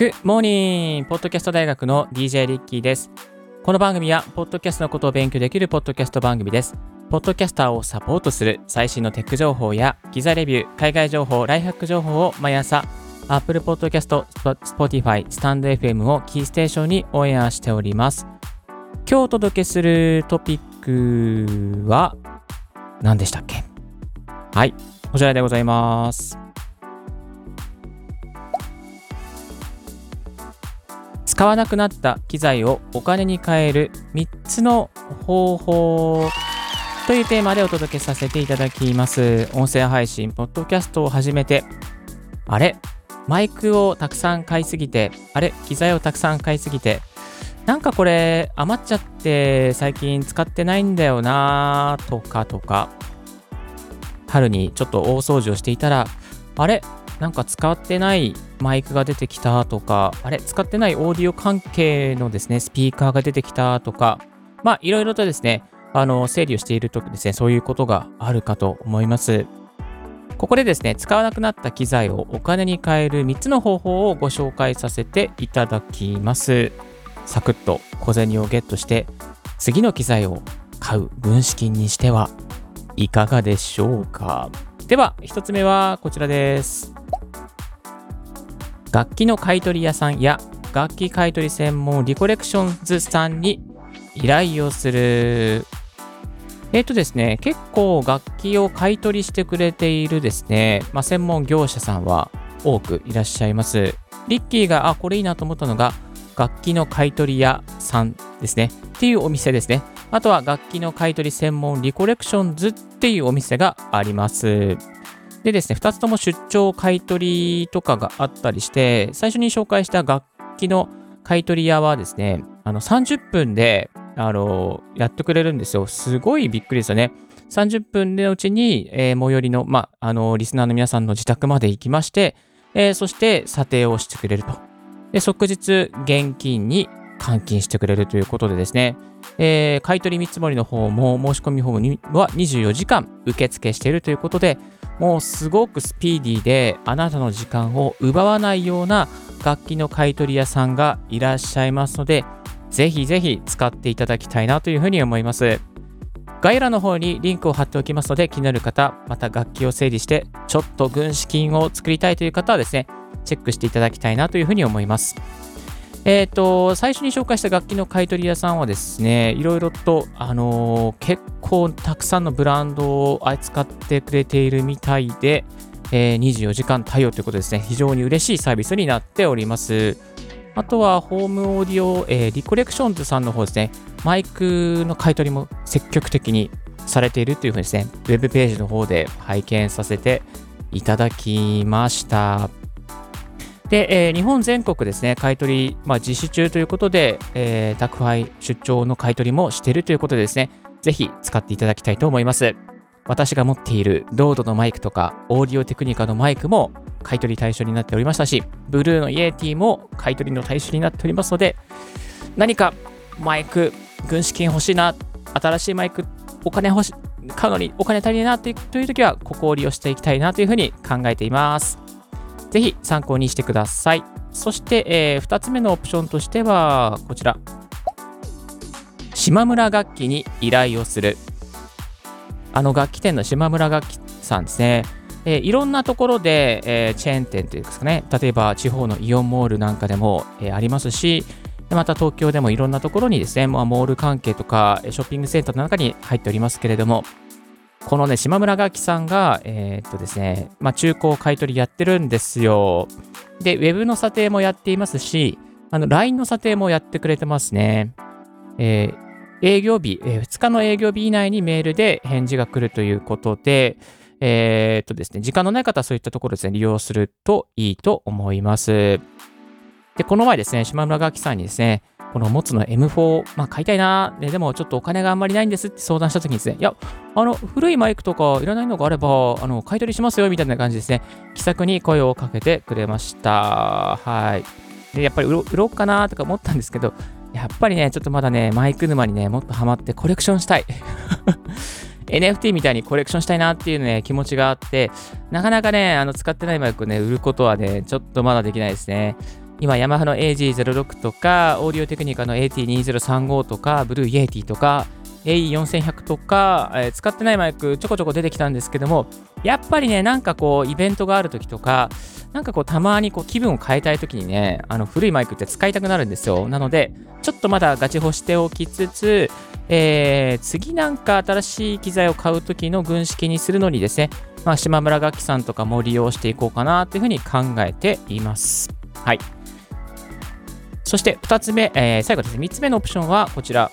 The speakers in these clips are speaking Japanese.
グモーニングポッドキャスト大学の DJ リッキーです。この番組は、ポッドキャストのことを勉強できるポッドキャスト番組です。ポッドキャスターをサポートする最新のテック情報や、ギザレビュー、海外情報、ライフハック情報を毎朝、Apple Podcast、Spotify、StandFM をキーステーションにオンエアしております。今日お届けするトピックは、何でしたっけ？はい、こちらでございます。使わなくなった機材をお金に換える3つの方法というテーマでお届けさせていただきます。音声配信、ポッドキャストを始めて、あれ？マイクをたくさん買いすぎて、あれ？機材をたくさん買いすぎて、なんかこれ余っちゃって最近使ってないんだよなとかとか、春にちょっと大掃除をしていたら、あれ？なんか使ってないマイクが出てきたとか、あれ？使ってないオーディオ関係のですね、スピーカーが出てきたとか、まあ、いろいろとですね、あの、整理をしているとですね、そういうことがあるかと思います。ここでですね、使わなくなった機材をお金に換える3つの方法をご紹介させていただきます。サクッと小銭をゲットして、次の機材を買う軍資金にしてはいかがでしょうか？では、1つ目はこちらです。楽器の買い取り屋さんや楽器買い取り専門リコレクションズさんに依頼をする。えっ、ー、とですね、結構楽器を買い取りしてくれているですね、まあ、専門業者さんは多くいらっしゃいます。リッキーが、あ、これいいなと思ったのが、楽器の買い取り屋さんですね。っていうお店ですね。あとは楽器の買い取り専門リコレクションズっていうお店があります。でですね、2つとも出張買い取りとかがあったりして、最初に紹介した楽器の買い取り屋はですね、あの30分であのやってくれるんですよ。すごいびっくりですよね。30分のうちに、えー、最寄りの、ま、あのリスナーの皆さんの自宅まで行きまして、えー、そして査定をしてくれると。で、即日現金に換金してくれるということでですね、えー、買取見積もりの方も申し込みフォームは24時間受付しているということで、もうすごくスピーディーであなたの時間を奪わないような楽器の買取屋さんがいらっしゃいますので、ぜひぜひ使っていただきたいなというふうに思います。概要欄の方にリンクを貼っておきますので、気になる方、また楽器を整理して、ちょっと軍資金を作りたいという方はですね、チェックしていただきたいなというふうに思います。えっ、ー、と、最初に紹介した楽器の買い取り屋さんはですね、いろいろと、あのー、結構たくさんのブランドを扱ってくれているみたいで、えー、24時間対応ということですね、非常に嬉しいサービスになっております。あとは、ホームオーディオ、えー、リコレクションズさんの方ですね、マイクの買い取りも積極的にされているというふうにですね、ウェブページの方で拝見させていただきました。で、えー、日本全国ですね、買い取り、まあ、実施中ということで、えー、宅配出張の買い取りもしているということでですね、ぜひ使っていただきたいと思います。私が持っているロードのマイクとか、オーディオテクニカのマイクも買い取り対象になっておりましたし、ブルーのイエティも買い取りの対象になっておりますので、何かマイク、軍資金欲しいな、新しいマイク、お金欲しい、買うのにお金足りないなという時は、ここを利用していきたいなというふうに考えています。ぜひ参考にしてください。そして、えー、2つ目のオプションとしては、こちら。島村楽器に依頼をする。あの楽器店の島村楽器さんですね。えー、いろんなところで、えー、チェーン店というかね、例えば地方のイオンモールなんかでも、えー、ありますし、また東京でもいろんなところにですね、まあ、モール関係とかショッピングセンターの中に入っておりますけれども、このね、島村楽器さんが、えー、っとですね、まあ、中古買取やってるんですよ。で、ウェブの査定もやっていますし、あの、LINE の査定もやってくれてますね。えー、営業日、えー、2日の営業日以内にメールで返事が来るということで、えー、っとですね、時間のない方はそういったところですね、利用するといいと思います。で、この前ですね、島村楽器さんにですね、この持つの M4、まあ買いたいな、でもちょっとお金があんまりないんですって相談したときにですね、いや、あの、古いマイクとかいらないのがあれば、あの、買い取りしますよ、みたいな感じですね、気さくに声をかけてくれました。はい。で、やっぱり売ろ売ろうかなとか思ったんですけど、やっぱりね、ちょっとまだね、マイク沼にね、もっとハマってコレクションしたい。NFT みたいにコレクションしたいなっていうね、気持ちがあって、なかなかね、あの、使ってないマイクをね、売ることはね、ちょっとまだできないですね。今、ヤマハの AG06 とか、オーディオテクニカの AT2035 とか、 Blue Yeti とか、AE4100 とか、えー、使ってないマイクちょこちょこ出てきたんですけども、やっぱりね、なんかこう、イベントがあるときとか、なんかこう、たまにこう気分を変えたいときにね、あの古いマイクって使いたくなるんですよ。なので、ちょっとまだガチホしておきつつ、えー、次なんか新しい機材を買うときの軍資金にするのにですね、まあ、島村楽器さんとかも利用していこうかなというふうに考えています。はい。そして2つ目、えー、最後ですね、3つ目のオプションはこちら。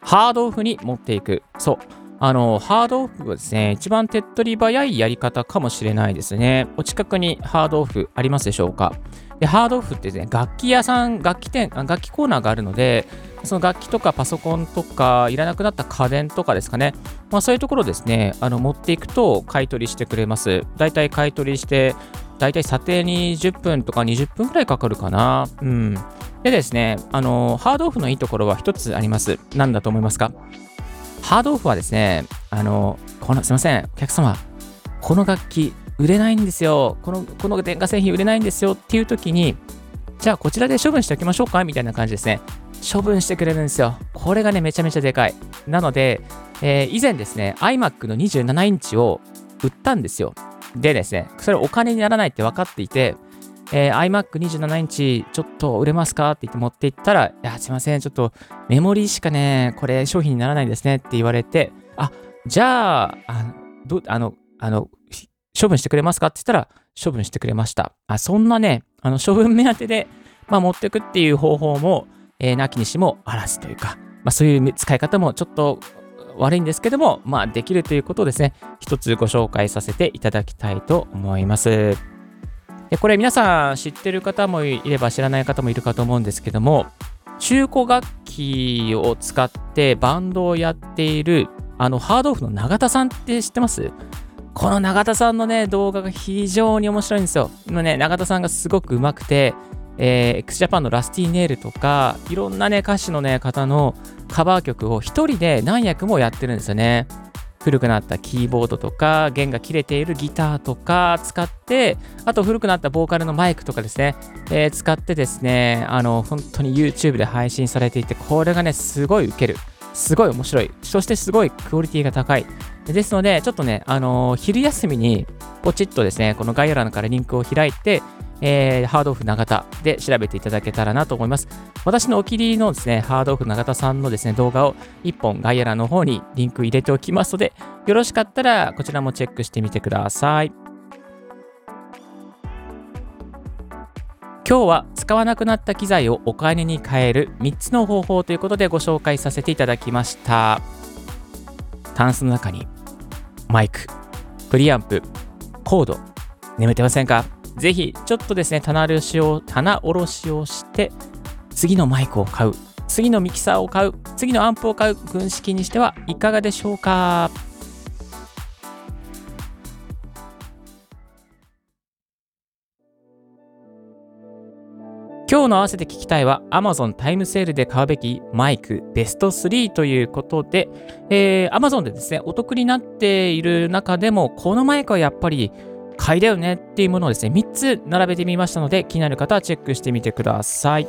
ハードオフに持っていく。そう。あの、ハードオフはですね、一番手っ取り早いやり方かもしれないですね。お近くにハードオフありますでしょうか？で、ハードオフってですね、楽器屋さん、楽器店、楽器コーナーがあるので、その楽器とかパソコンとか、いらなくなった家電とかですかね、まあそういうところですね、あの持っていくと買い取りしてくれます。だいたい買い取りして、だいたい査定に10分とか20分くらいかかるかな。うん。でですね、あの、ハードオフのいいところは一つあります。何だと思いますか？ハードオフはですね、あの、この、すいません、お客様、この楽器売れないんですよ。この、この電化製品売れないんですよっていう時に、じゃあこちらで処分しておきましょうか？みたいな感じですね。処分してくれるんですよ。これがね、めちゃめちゃでかい。なので、えー、以前ですね、iMac の27インチを売ったんですよ。でですね、それお金にならないって分かっていて、えー、iMac27 インチちょっと売れますかって言って持っていったら、いや、すいません、ちょっとメモリーしかね、これ商品にならないですねって言われて、あ、じゃあ、あどあの、あの、処分してくれますかって言ったら、処分してくれました。あそんなね、あの処分目当てで、まあ、持ってくっていう方法も、えー、なきにしもあらずというか、まあ、そういう使い方もちょっと悪いんですけども、まあ、できるということをですね、一つご紹介させていただきたいと思います。でこれ皆さん知ってる方もいれば知らない方もいるかと思うんですけども、中古楽器を使ってバンドをやっているあのハードオフの永田さんって知ってます？この永田さんのね動画が非常に面白いんですよ。今ね、永田さんがすごく上手くて、えー、XJAPAN のラスティーネイルとか、いろんなね、歌手のね、方のカバー曲を一人で何役もやってるんですよね。古くなったキーボードとか、弦が切れているギターとか使って、あと古くなったボーカルのマイクとかですね、えー、使ってですね、あの、本当に YouTube で配信されていて、これがね、すごいウケる。すごい面白い。そしてすごいクオリティが高い。ですので、ちょっとね、あの、昼休みにポチッとですね、この概要欄からリンクを開いて、えー、ハードオフ永田で調べていただけたらなと思います。私のお気に入りのですね、ハードオフ永田さんのですね、動画を1本概要欄の方にリンク入れておきますので、よろしかったらこちらもチェックしてみてください。今日は使わなくなった機材をお金に変える3つの方法ということでご紹介させていただきました。タンスの中にマイク、プリアンプ、コード、眠ってませんか？ぜひ、ちょっとですね、棚卸しを、棚卸しをして、次のマイクを買う、次のミキサーを買う、次のアンプを買う、軍資金にしてはいかがでしょうか今日の合わせて聞きたいは Amazon タイムセールで買うべきマイクベスト3ということで、えー、Amazon でですね、お得になっている中でも、このマイクはやっぱり買いだよねっていうものをですね、3つ並べてみましたので、気になる方はチェックしてみてください。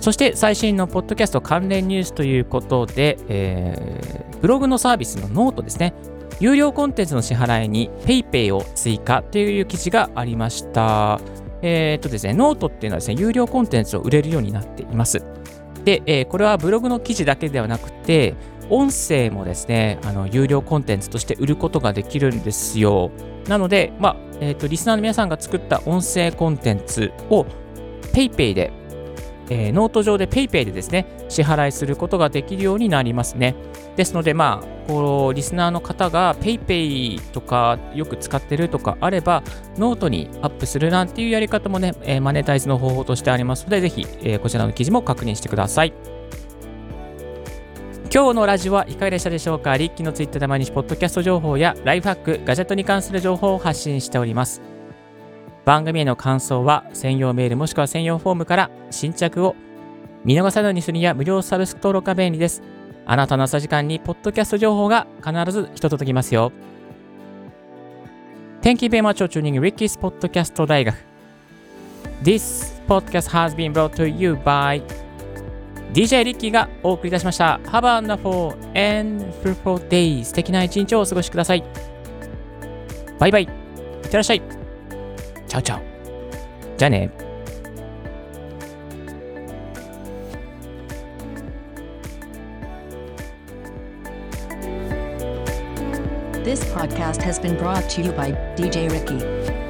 そして最新のポッドキャスト関連ニュースということで、えー、ブログのサービスのノートですね、有料コンテンツの支払いに PayPay を追加という記事がありました。えー、っとですね、ノートっていうのはですね、有料コンテンツを売れるようになっています。で、えー、これはブログの記事だけではなくて、音声もですね、あの有料コンテンツとして売ることができるんですよ。なので、まあえーと、リスナーの皆さんが作った音声コンテンツを PayPay で、えー、ノート上で PayPay でですね、支払いすることができるようになりますね。ですので、まあ、こうリスナーの方が PayPay とかよく使ってるとかあれば、ノートにアップするなんていうやり方もね、えー、マネタイズの方法としてありますので、ぜひ、えー、こちらの記事も確認してください。今日のラジオはいかがでしたでしょうか？リッキーのツイッターで毎日ポッドキャスト情報やライフハック、ガジェットに関する情報を発信しております。番組への感想は専用メールもしくは専用フォームから新着を見逃さないようにするには無料サブスク登録が便利です。あなたの朝時間にポッドキャスト情報が必ず一届きますよ。Thank you very much for tuning Ricky's Podcast 大学。This podcast has been brought to you by DJ リッキーがお送りいたしました。Have a wonderful and fruitful day. 素敵な一日をお過ごしください。バイバイ。いってらっしゃい。チャオチャオ。じゃあね。This podcast has been brought to you by DJ Ricky.